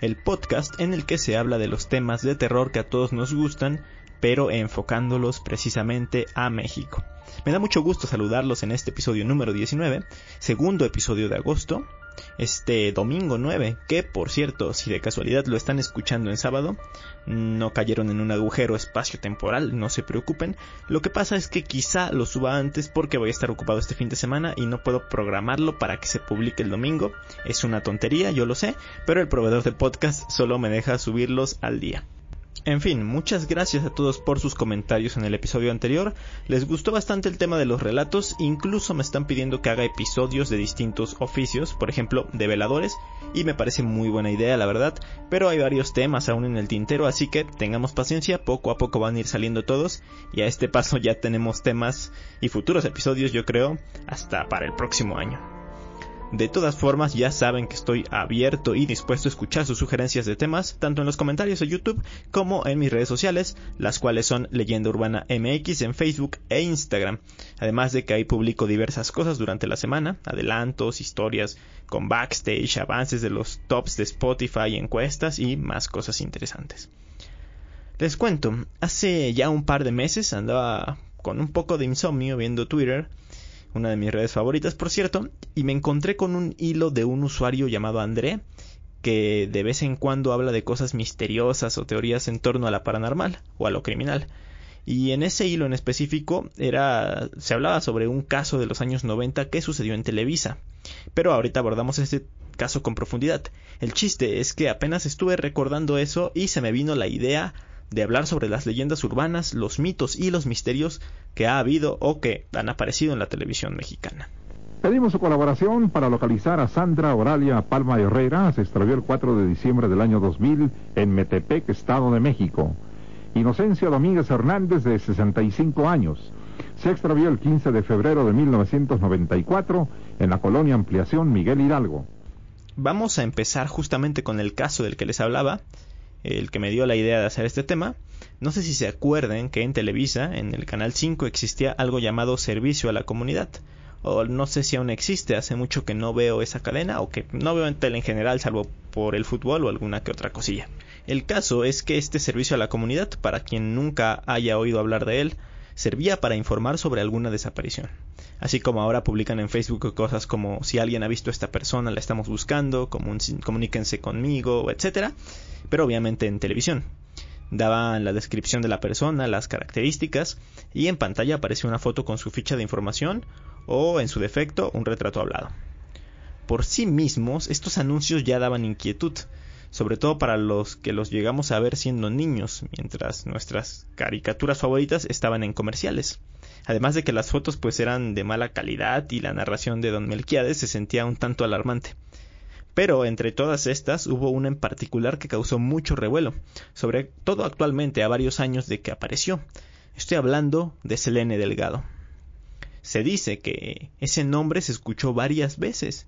el podcast en el que se habla de los temas de terror que a todos nos gustan, pero enfocándolos precisamente a México. Me da mucho gusto saludarlos en este episodio número 19, segundo episodio de agosto, este domingo 9, que por cierto, si de casualidad lo están escuchando en sábado, no cayeron en un agujero espacio-temporal, no se preocupen. Lo que pasa es que quizá lo suba antes porque voy a estar ocupado este fin de semana y no puedo programarlo para que se publique el domingo. Es una tontería, yo lo sé, pero el proveedor de podcast solo me deja subirlos al día. En fin, muchas gracias a todos por sus comentarios en el episodio anterior. Les gustó bastante el tema de los relatos, incluso me están pidiendo que haga episodios de distintos oficios, por ejemplo, de veladores, y me parece muy buena idea, la verdad, pero hay varios temas aún en el tintero, así que tengamos paciencia, poco a poco van a ir saliendo todos, y a este paso ya tenemos temas y futuros episodios, yo creo, hasta para el próximo año. De todas formas, ya saben que estoy abierto y dispuesto a escuchar sus sugerencias de temas, tanto en los comentarios de YouTube como en mis redes sociales, las cuales son Leyenda Urbana MX en Facebook e Instagram. Además de que ahí publico diversas cosas durante la semana, adelantos, historias con backstage, avances de los tops de Spotify, encuestas y más cosas interesantes. Les cuento, hace ya un par de meses andaba con un poco de insomnio viendo Twitter una de mis redes favoritas, por cierto, y me encontré con un hilo de un usuario llamado André, que de vez en cuando habla de cosas misteriosas o teorías en torno a la paranormal o a lo criminal. Y en ese hilo en específico era se hablaba sobre un caso de los años 90 que sucedió en Televisa. Pero ahorita abordamos este caso con profundidad. El chiste es que apenas estuve recordando eso y se me vino la idea de hablar sobre las leyendas urbanas, los mitos y los misterios que ha habido o que han aparecido en la televisión mexicana. Pedimos su colaboración para localizar a Sandra Oralia Palma Herrera. Se extravió el 4 de diciembre del año 2000 en Metepec, Estado de México. Inocencia Domínguez Hernández, de 65 años. Se extravió el 15 de febrero de 1994 en la colonia Ampliación Miguel Hidalgo. Vamos a empezar justamente con el caso del que les hablaba, el que me dio la idea de hacer este tema. No sé si se acuerden que en Televisa, en el canal 5, existía algo llamado Servicio a la Comunidad. O no sé si aún existe, hace mucho que no veo esa cadena o que no veo en tele en general, salvo por el fútbol o alguna que otra cosilla. El caso es que este servicio a la comunidad, para quien nunca haya oído hablar de él, servía para informar sobre alguna desaparición. Así como ahora publican en Facebook cosas como si alguien ha visto a esta persona, la estamos buscando, comuníquense conmigo, etc. Pero obviamente en televisión. Daban la descripción de la persona, las características y en pantalla aparecía una foto con su ficha de información o, en su defecto, un retrato hablado. Por sí mismos, estos anuncios ya daban inquietud, sobre todo para los que los llegamos a ver siendo niños, mientras nuestras caricaturas favoritas estaban en comerciales. Además de que las fotos pues eran de mala calidad y la narración de Don Melquiades se sentía un tanto alarmante. Pero entre todas estas hubo una en particular que causó mucho revuelo, sobre todo actualmente a varios años de que apareció. Estoy hablando de Selene Delgado. Se dice que ese nombre se escuchó varias veces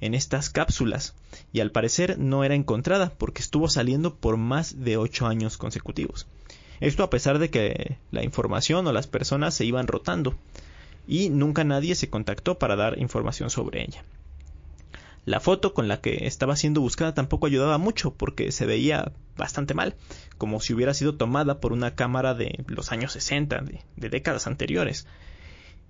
en estas cápsulas y al parecer no era encontrada porque estuvo saliendo por más de ocho años consecutivos. Esto a pesar de que la información o las personas se iban rotando y nunca nadie se contactó para dar información sobre ella. La foto con la que estaba siendo buscada tampoco ayudaba mucho porque se veía bastante mal, como si hubiera sido tomada por una cámara de los años 60, de, de décadas anteriores.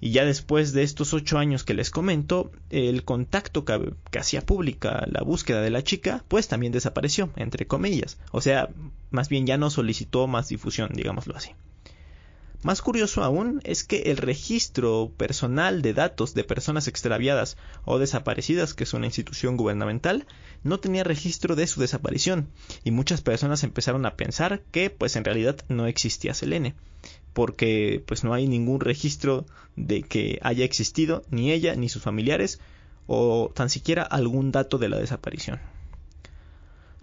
Y ya después de estos ocho años que les comento, el contacto que, hacía pública la búsqueda de la chica, pues también desapareció, entre comillas. O sea, más bien ya no solicitó más difusión, digámoslo así. Más curioso aún es que el registro personal de datos de personas extraviadas o desaparecidas, que es una institución gubernamental, no tenía registro de su desaparición, y muchas personas empezaron a pensar que pues en realidad no existía Selene, porque pues no hay ningún registro de que haya existido ni ella ni sus familiares o tan siquiera algún dato de la desaparición.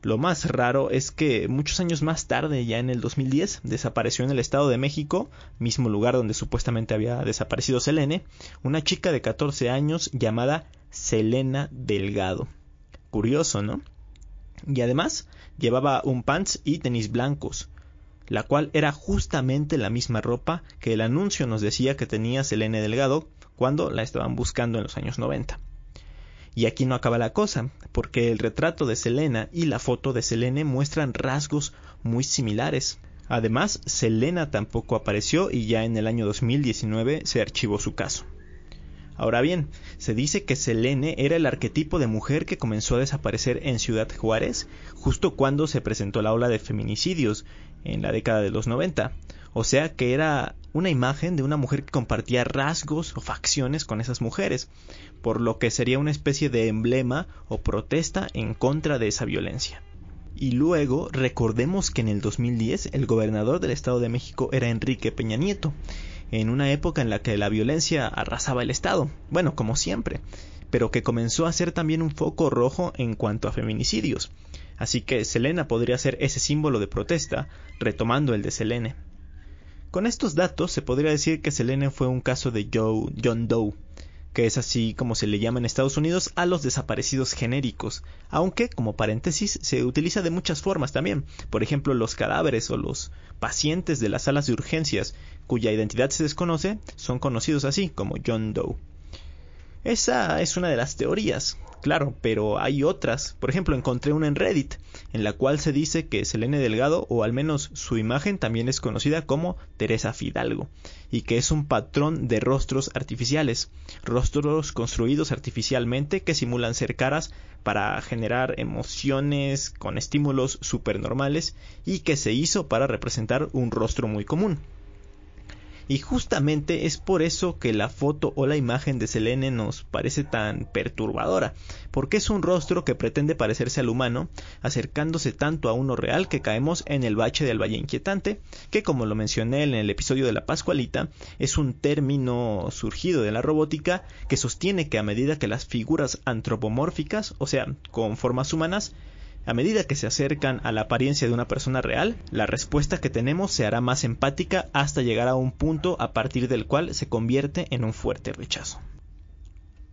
Lo más raro es que muchos años más tarde, ya en el 2010, desapareció en el Estado de México, mismo lugar donde supuestamente había desaparecido Selene, una chica de 14 años llamada Selena Delgado. Curioso, ¿no? Y además llevaba un pants y tenis blancos, la cual era justamente la misma ropa que el anuncio nos decía que tenía Selene Delgado cuando la estaban buscando en los años 90. Y aquí no acaba la cosa, porque el retrato de Selena y la foto de Selene muestran rasgos muy similares. Además, Selena tampoco apareció y ya en el año 2019 se archivó su caso. Ahora bien, se dice que Selene era el arquetipo de mujer que comenzó a desaparecer en Ciudad Juárez justo cuando se presentó la ola de feminicidios en la década de los 90. O sea que era una imagen de una mujer que compartía rasgos o facciones con esas mujeres, por lo que sería una especie de emblema o protesta en contra de esa violencia. Y luego recordemos que en el 2010 el gobernador del Estado de México era Enrique Peña Nieto, en una época en la que la violencia arrasaba el Estado, bueno, como siempre, pero que comenzó a ser también un foco rojo en cuanto a feminicidios. Así que Selena podría ser ese símbolo de protesta, retomando el de Selene. Con estos datos se podría decir que Selene fue un caso de Joe, John Doe, que es así como se le llama en Estados Unidos a los desaparecidos genéricos, aunque, como paréntesis, se utiliza de muchas formas también, por ejemplo los cadáveres o los pacientes de las salas de urgencias cuya identidad se desconoce son conocidos así como John Doe. Esa es una de las teorías, claro, pero hay otras. Por ejemplo, encontré una en Reddit, en la cual se dice que Selene Delgado, o al menos su imagen, también es conocida como Teresa Fidalgo, y que es un patrón de rostros artificiales, rostros construidos artificialmente que simulan ser caras para generar emociones con estímulos supernormales y que se hizo para representar un rostro muy común. Y justamente es por eso que la foto o la imagen de Selene nos parece tan perturbadora, porque es un rostro que pretende parecerse al humano, acercándose tanto a uno real que caemos en el bache del valle inquietante, que como lo mencioné en el episodio de la Pascualita, es un término surgido de la robótica que sostiene que a medida que las figuras antropomórficas, o sea, con formas humanas, a medida que se acercan a la apariencia de una persona real, la respuesta que tenemos se hará más empática hasta llegar a un punto a partir del cual se convierte en un fuerte rechazo.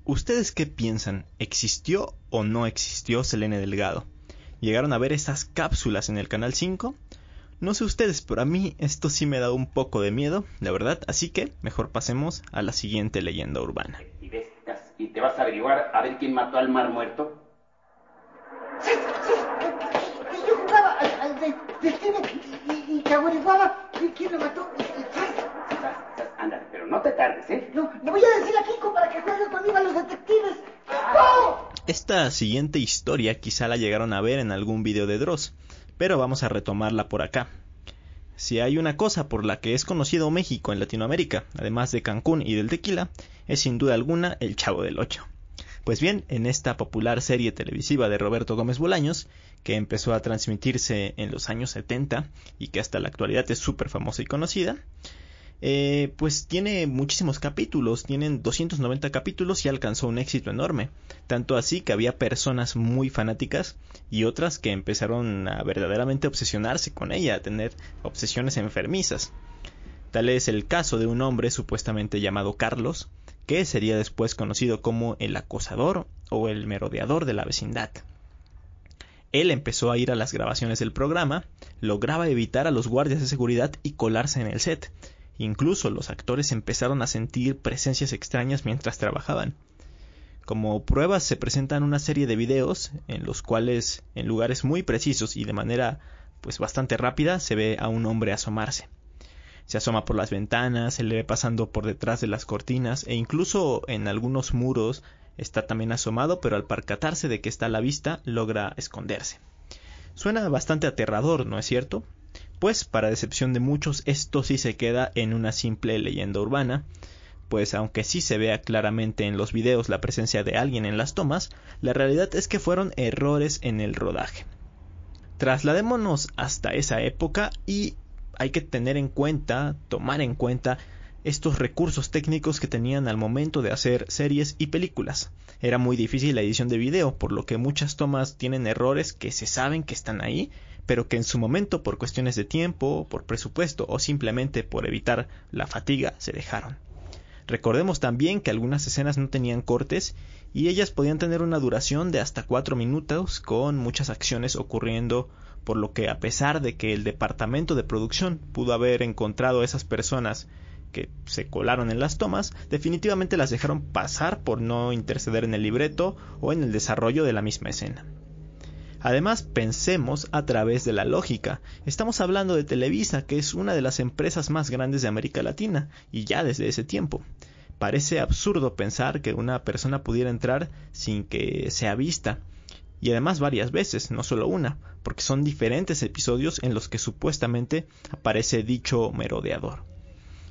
¿Ustedes qué piensan? ¿Existió o no existió Selene Delgado? ¿Llegaron a ver esas cápsulas en el Canal 5? No sé ustedes, pero a mí esto sí me da un poco de miedo, la verdad, así que mejor pasemos a la siguiente leyenda urbana. ¿Y te vas a averiguar a ver quién mató al mar muerto? Sí, sí, yo y, y, que averiguaba quién lo mató. Ándale, pero no te tardes, ¿eh? No, le voy a decir a Kiko para que juegue conmigo a los detectives. ¡Kiko! Esta siguiente historia quizá la llegaron a ver en algún video de Dross, pero vamos a retomarla por acá. Si hay una cosa por la que es conocido México en Latinoamérica, además de Cancún y del tequila, es sin duda alguna el Chavo del Ocho. Pues bien, en esta popular serie televisiva de Roberto Gómez Bolaños, que empezó a transmitirse en los años 70 y que hasta la actualidad es súper famosa y conocida, eh, pues tiene muchísimos capítulos, tienen 290 capítulos y alcanzó un éxito enorme, tanto así que había personas muy fanáticas y otras que empezaron a verdaderamente obsesionarse con ella, a tener obsesiones enfermizas. Tal es el caso de un hombre supuestamente llamado Carlos, que sería después conocido como el acosador o el merodeador de la vecindad. Él empezó a ir a las grabaciones del programa, lograba evitar a los guardias de seguridad y colarse en el set. Incluso los actores empezaron a sentir presencias extrañas mientras trabajaban. Como pruebas se presentan una serie de videos en los cuales en lugares muy precisos y de manera pues bastante rápida se ve a un hombre asomarse se asoma por las ventanas, se le ve pasando por detrás de las cortinas e incluso en algunos muros está también asomado, pero al percatarse de que está a la vista logra esconderse. Suena bastante aterrador, ¿no es cierto? Pues para decepción de muchos esto sí se queda en una simple leyenda urbana, pues aunque sí se vea claramente en los videos la presencia de alguien en las tomas, la realidad es que fueron errores en el rodaje. Trasladémonos hasta esa época y hay que tener en cuenta, tomar en cuenta estos recursos técnicos que tenían al momento de hacer series y películas. Era muy difícil la edición de video, por lo que muchas tomas tienen errores que se saben que están ahí, pero que en su momento por cuestiones de tiempo, por presupuesto o simplemente por evitar la fatiga se dejaron. Recordemos también que algunas escenas no tenían cortes y ellas podían tener una duración de hasta 4 minutos con muchas acciones ocurriendo, por lo que a pesar de que el departamento de producción pudo haber encontrado esas personas que se colaron en las tomas, definitivamente las dejaron pasar por no interceder en el libreto o en el desarrollo de la misma escena. Además, pensemos a través de la lógica. Estamos hablando de Televisa, que es una de las empresas más grandes de América Latina, y ya desde ese tiempo. Parece absurdo pensar que una persona pudiera entrar sin que sea vista, y además varias veces, no solo una, porque son diferentes episodios en los que supuestamente aparece dicho merodeador.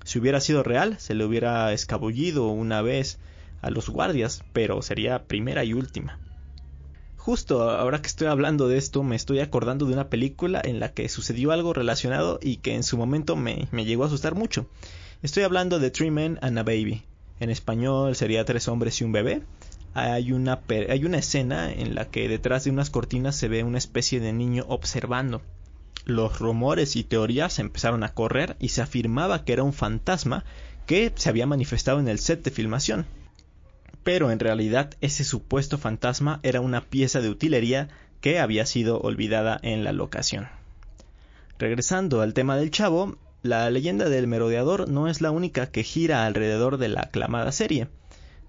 Si hubiera sido real, se le hubiera escabullido una vez a los guardias, pero sería primera y última. Justo ahora que estoy hablando de esto, me estoy acordando de una película en la que sucedió algo relacionado y que en su momento me, me llegó a asustar mucho. Estoy hablando de Three Men and a Baby. En español sería Tres hombres y un bebé. Hay una, escena en la que detrás de unas cortinas se ve una especie de niño observando. Los rumores y teorías empezaron a correr y se afirmaba que era un fantasma que se había manifestado en el set de filmación pero en realidad ese supuesto fantasma era una pieza de utilería que había sido olvidada en la locación. Regresando al tema del chavo, la leyenda del merodeador no es la única que gira alrededor de la aclamada serie,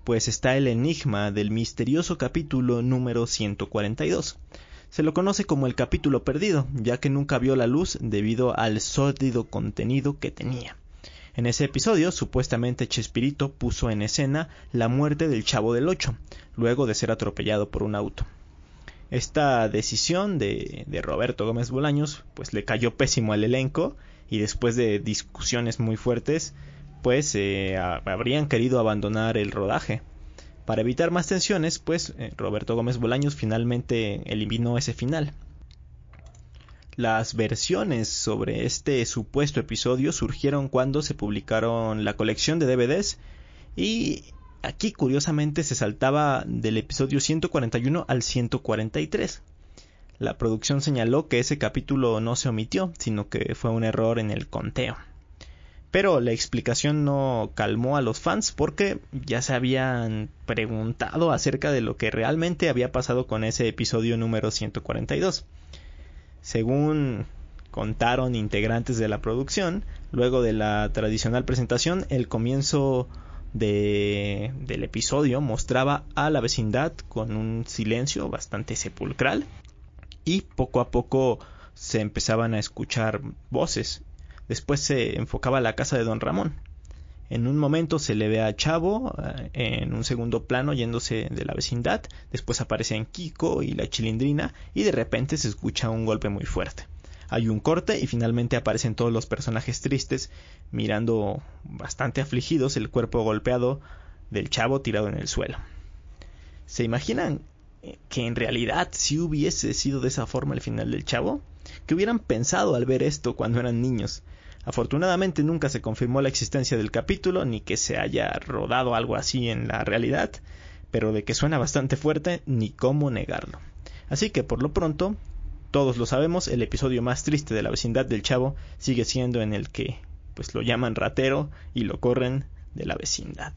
pues está el enigma del misterioso capítulo número 142. Se lo conoce como el capítulo perdido, ya que nunca vio la luz debido al sórdido contenido que tenía. En ese episodio, supuestamente Chespirito puso en escena la muerte del Chavo del Ocho, luego de ser atropellado por un auto. Esta decisión de, de Roberto Gómez Bolaños, pues le cayó pésimo al elenco y después de discusiones muy fuertes, pues eh, habrían querido abandonar el rodaje. Para evitar más tensiones, pues eh, Roberto Gómez Bolaños finalmente eliminó ese final. Las versiones sobre este supuesto episodio surgieron cuando se publicaron la colección de DVDs y aquí curiosamente se saltaba del episodio 141 al 143. La producción señaló que ese capítulo no se omitió, sino que fue un error en el conteo. Pero la explicación no calmó a los fans porque ya se habían preguntado acerca de lo que realmente había pasado con ese episodio número 142. Según contaron integrantes de la producción, luego de la tradicional presentación, el comienzo de, del episodio mostraba a la vecindad con un silencio bastante sepulcral y poco a poco se empezaban a escuchar voces. Después se enfocaba la casa de don Ramón. En un momento se le ve a Chavo eh, en un segundo plano yéndose de la vecindad, después aparecen Kiko y la chilindrina y de repente se escucha un golpe muy fuerte. Hay un corte y finalmente aparecen todos los personajes tristes mirando bastante afligidos el cuerpo golpeado del chavo tirado en el suelo. ¿Se imaginan que en realidad si hubiese sido de esa forma el final del chavo? ¿Qué hubieran pensado al ver esto cuando eran niños? Afortunadamente nunca se confirmó la existencia del capítulo ni que se haya rodado algo así en la realidad, pero de que suena bastante fuerte ni cómo negarlo. Así que por lo pronto, todos lo sabemos, el episodio más triste de la vecindad del chavo sigue siendo en el que pues lo llaman ratero y lo corren de la vecindad.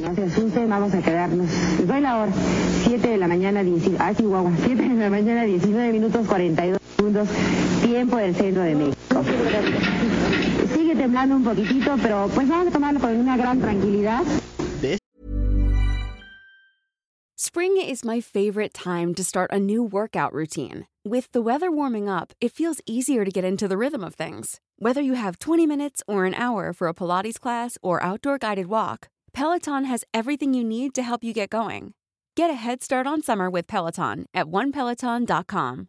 No se asusten, vamos a quedarnos. Les doy la hora. 7 de la mañana, 19, ah, Chihuahua, 7 de la mañana, 19 minutos 42 segundos, tiempo del centro de México. Sigue temblando un poquitito, pero pues vamos a tomarlo con una gran tranquilidad. Spring is my favorite time to start a new workout routine. With the weather warming up, it feels easier to get into the rhythm of things. Whether you have 20 minutes or an hour for a Pilates class or outdoor guided walk, Peloton has everything you need to help you get going. Get a head start on summer with Peloton at onepeloton.com.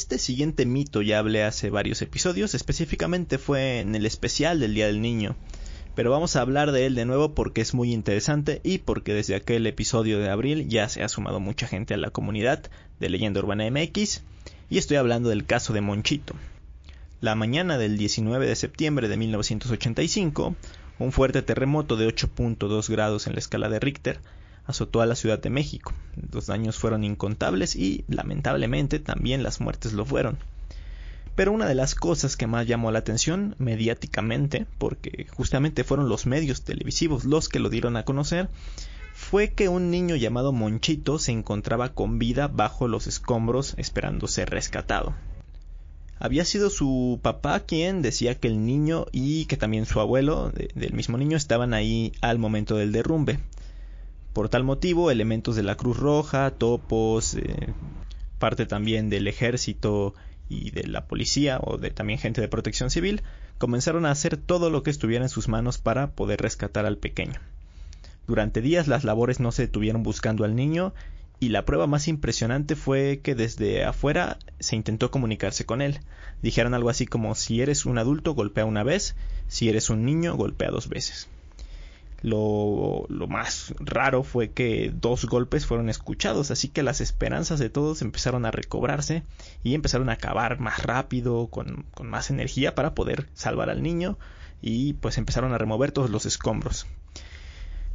Este siguiente mito ya hablé hace varios episodios, específicamente fue en el especial del Día del Niño. Pero vamos a hablar de él de nuevo porque es muy interesante y porque desde aquel episodio de abril ya se ha sumado mucha gente a la comunidad de Leyenda Urbana MX y estoy hablando del caso de Monchito. La mañana del 19 de septiembre de 1985, un fuerte terremoto de 8.2 grados en la escala de Richter azotó a la Ciudad de México. Los daños fueron incontables y, lamentablemente, también las muertes lo fueron. Pero una de las cosas que más llamó la atención mediáticamente, porque justamente fueron los medios televisivos los que lo dieron a conocer, fue que un niño llamado Monchito se encontraba con vida bajo los escombros esperando ser rescatado. Había sido su papá quien decía que el niño y que también su abuelo del mismo niño estaban ahí al momento del derrumbe. Por tal motivo, elementos de la Cruz Roja, topos, eh, parte también del ejército y de la policía o de también gente de protección civil comenzaron a hacer todo lo que estuviera en sus manos para poder rescatar al pequeño. Durante días las labores no se detuvieron buscando al niño y la prueba más impresionante fue que desde afuera se intentó comunicarse con él. Dijeron algo así como si eres un adulto golpea una vez, si eres un niño golpea dos veces. Lo, lo, más raro fue que dos golpes fueron escuchados, así que las esperanzas de todos empezaron a recobrarse y empezaron a acabar más rápido, con, con más energía para poder salvar al niño y pues empezaron a remover todos los escombros.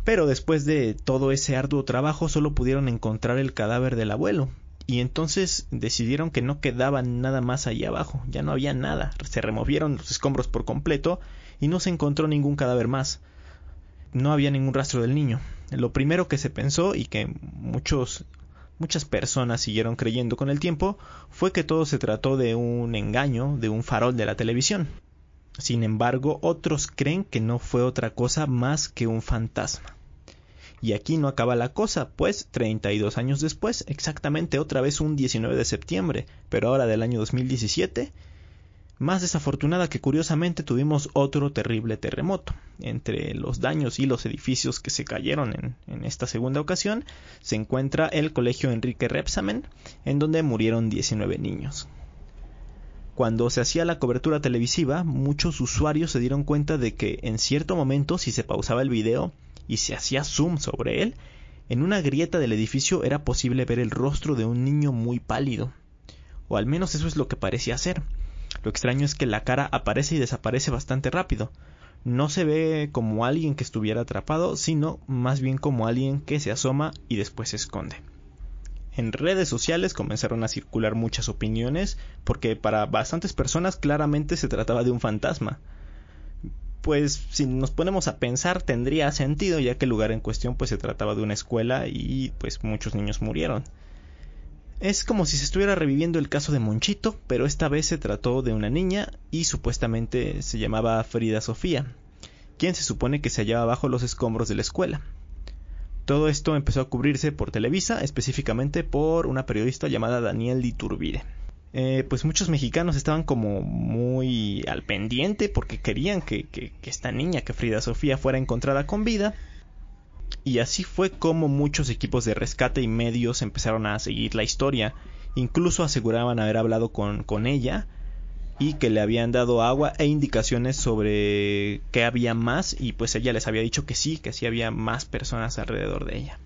Pero después de todo ese arduo trabajo solo pudieron encontrar el cadáver del abuelo, y entonces decidieron que no quedaba nada más ahí abajo, ya no había nada, se removieron los escombros por completo y no se encontró ningún cadáver más no había ningún rastro del niño. Lo primero que se pensó y que muchos muchas personas siguieron creyendo con el tiempo fue que todo se trató de un engaño, de un farol de la televisión. Sin embargo, otros creen que no fue otra cosa más que un fantasma. Y aquí no acaba la cosa, pues 32 años después, exactamente otra vez un 19 de septiembre, pero ahora del año 2017, más desafortunada que curiosamente tuvimos otro terrible terremoto. Entre los daños y los edificios que se cayeron en, esta segunda ocasión se encuentra el Colegio Enrique Repsamen, en donde murieron 19 niños. Cuando se hacía la cobertura televisiva, muchos usuarios se dieron cuenta de que en cierto momento si se pausaba el video y se hacía zoom sobre él, en una grieta del edificio era posible ver el rostro de un niño muy pálido. O al menos eso es lo que parecía ser lo extraño es que la cara aparece y desaparece bastante rápido. No se ve como alguien que estuviera atrapado, sino más bien como alguien que se asoma y después se esconde. En redes sociales comenzaron a circular muchas opiniones porque para bastantes personas claramente se trataba de un fantasma. Pues si nos ponemos a pensar tendría sentido ya que el lugar en cuestión pues se trataba de una escuela y pues muchos niños murieron. Es como si se estuviera reviviendo el caso de Monchito, pero esta vez se trató de una niña y supuestamente se llamaba Frida Sofía, quien se supone que se hallaba bajo los escombros de la escuela. Todo esto empezó a cubrirse por Televisa, específicamente por una periodista llamada Daniel Diturbide. Eh, pues muchos mexicanos estaban como muy al pendiente porque querían que, que esta niña, que Frida Sofía, fuera encontrada con vida, y así fue como muchos equipos de rescate y medios empezaron a seguir la historia. Incluso aseguraban haber hablado con, con ella y que le habían dado agua e indicaciones sobre que había más y pues ella les había dicho que sí, que sí había más personas alrededor de ella.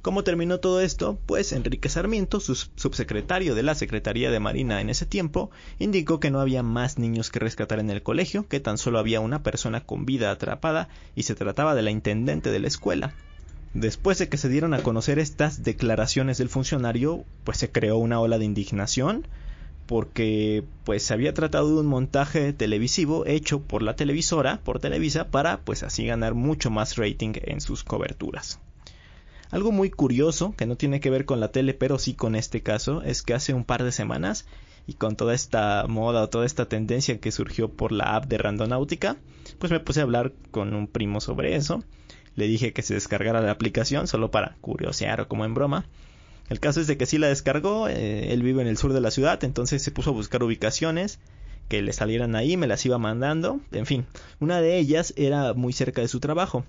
¿Cómo terminó todo esto? Pues Enrique Sarmiento, su subsecretario de la Secretaría de Marina en ese tiempo, indicó que no había más niños que rescatar en el colegio, que tan solo había una persona con vida atrapada y se trataba de la intendente de la escuela. Después de que se dieron a conocer estas declaraciones del funcionario, pues se creó una ola de indignación porque pues se había tratado de un montaje televisivo hecho por la televisora, por Televisa, para pues así ganar mucho más rating en sus coberturas. Algo muy curioso, que no tiene que ver con la tele, pero sí con este caso, es que hace un par de semanas, y con toda esta moda o toda esta tendencia que surgió por la app de Randonáutica, pues me puse a hablar con un primo sobre eso, le dije que se descargara la aplicación solo para curiosear o como en broma. El caso es de que sí la descargó, eh, él vive en el sur de la ciudad, entonces se puso a buscar ubicaciones que le salieran ahí, me las iba mandando, en fin, una de ellas era muy cerca de su trabajo.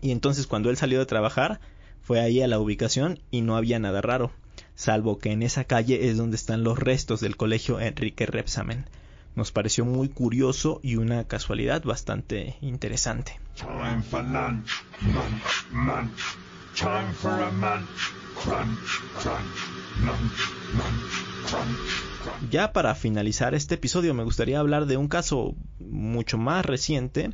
Y entonces cuando él salió de trabajar, fue ahí a la ubicación y no había nada raro, salvo que en esa calle es donde están los restos del colegio Enrique Repsamen. Nos pareció muy curioso y una casualidad bastante interesante. Ya para finalizar este episodio me gustaría hablar de un caso mucho más reciente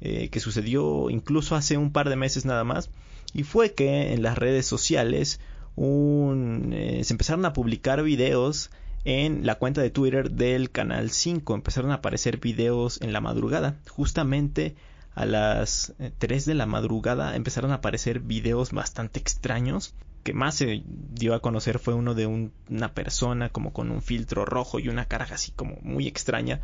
eh, que sucedió incluso hace un par de meses nada más y fue que en las redes sociales eh, se empezaron a publicar videos en la cuenta de Twitter del canal 5 empezaron a aparecer videos en la madrugada. Justamente a las 3 eh, de la madrugada empezaron a aparecer videos bastante extraños. Que más se dio a conocer fue uno de una persona como con un filtro rojo y una cara así como muy extraña,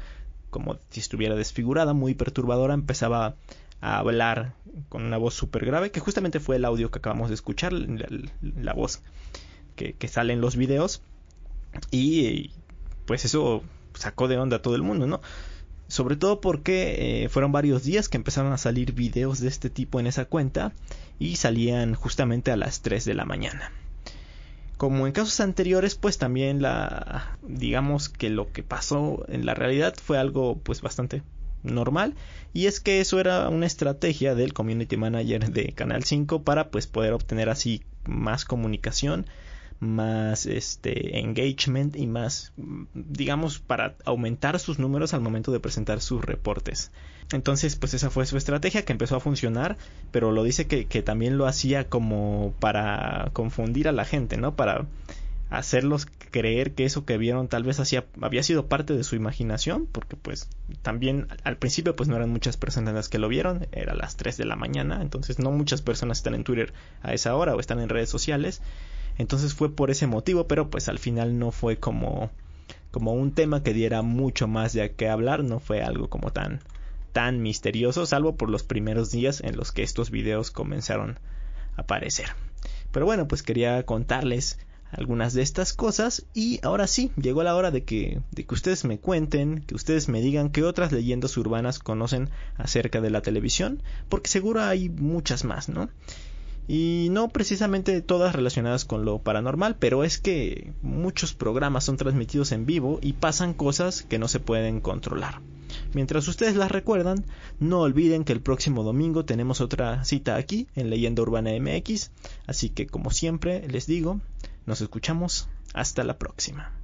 como si estuviera desfigurada, muy perturbadora, empezaba a hablar con una voz súper grave, que justamente fue el audio que acabamos de escuchar, la, voz que, sale en los videos, y pues eso sacó de onda a todo el mundo, ¿no? Sobre todo porque eh, fueron varios días que empezaron a salir videos de este tipo en esa cuenta y salían justamente a las 3 de la mañana. Como en casos anteriores, pues también la digamos que lo que pasó en la realidad fue algo pues bastante normal y es que eso era una estrategia del community manager de Canal 5 para pues poder obtener así más comunicación más este engagement y más digamos para aumentar sus números al momento de presentar sus reportes. Entonces pues esa fue su estrategia que empezó a funcionar pero lo dice que, que también lo hacía como para confundir a la gente no para hacerlos creer que eso que vieron tal vez hacía, había sido parte de su imaginación, porque pues también al principio pues no eran muchas personas las que lo vieron, era las 3 de la mañana, entonces no muchas personas están en Twitter a esa hora o están en redes sociales, entonces fue por ese motivo, pero pues al final no fue como como un tema que diera mucho más de qué hablar, no fue algo como tan tan misterioso, salvo por los primeros días en los que estos videos comenzaron a aparecer. Pero bueno, pues quería contarles algunas de estas cosas y ahora sí, llegó la hora de que, de que ustedes me cuenten, que ustedes me digan qué otras leyendas urbanas conocen acerca de la televisión, porque seguro hay muchas más, ¿no? Y no precisamente todas relacionadas con lo paranormal, pero es que muchos programas son transmitidos en vivo y pasan cosas que no se pueden controlar. Mientras ustedes las recuerdan, no olviden que el próximo domingo tenemos otra cita aquí en Leyenda Urbana MX, así que como siempre les digo, nos escuchamos hasta la próxima.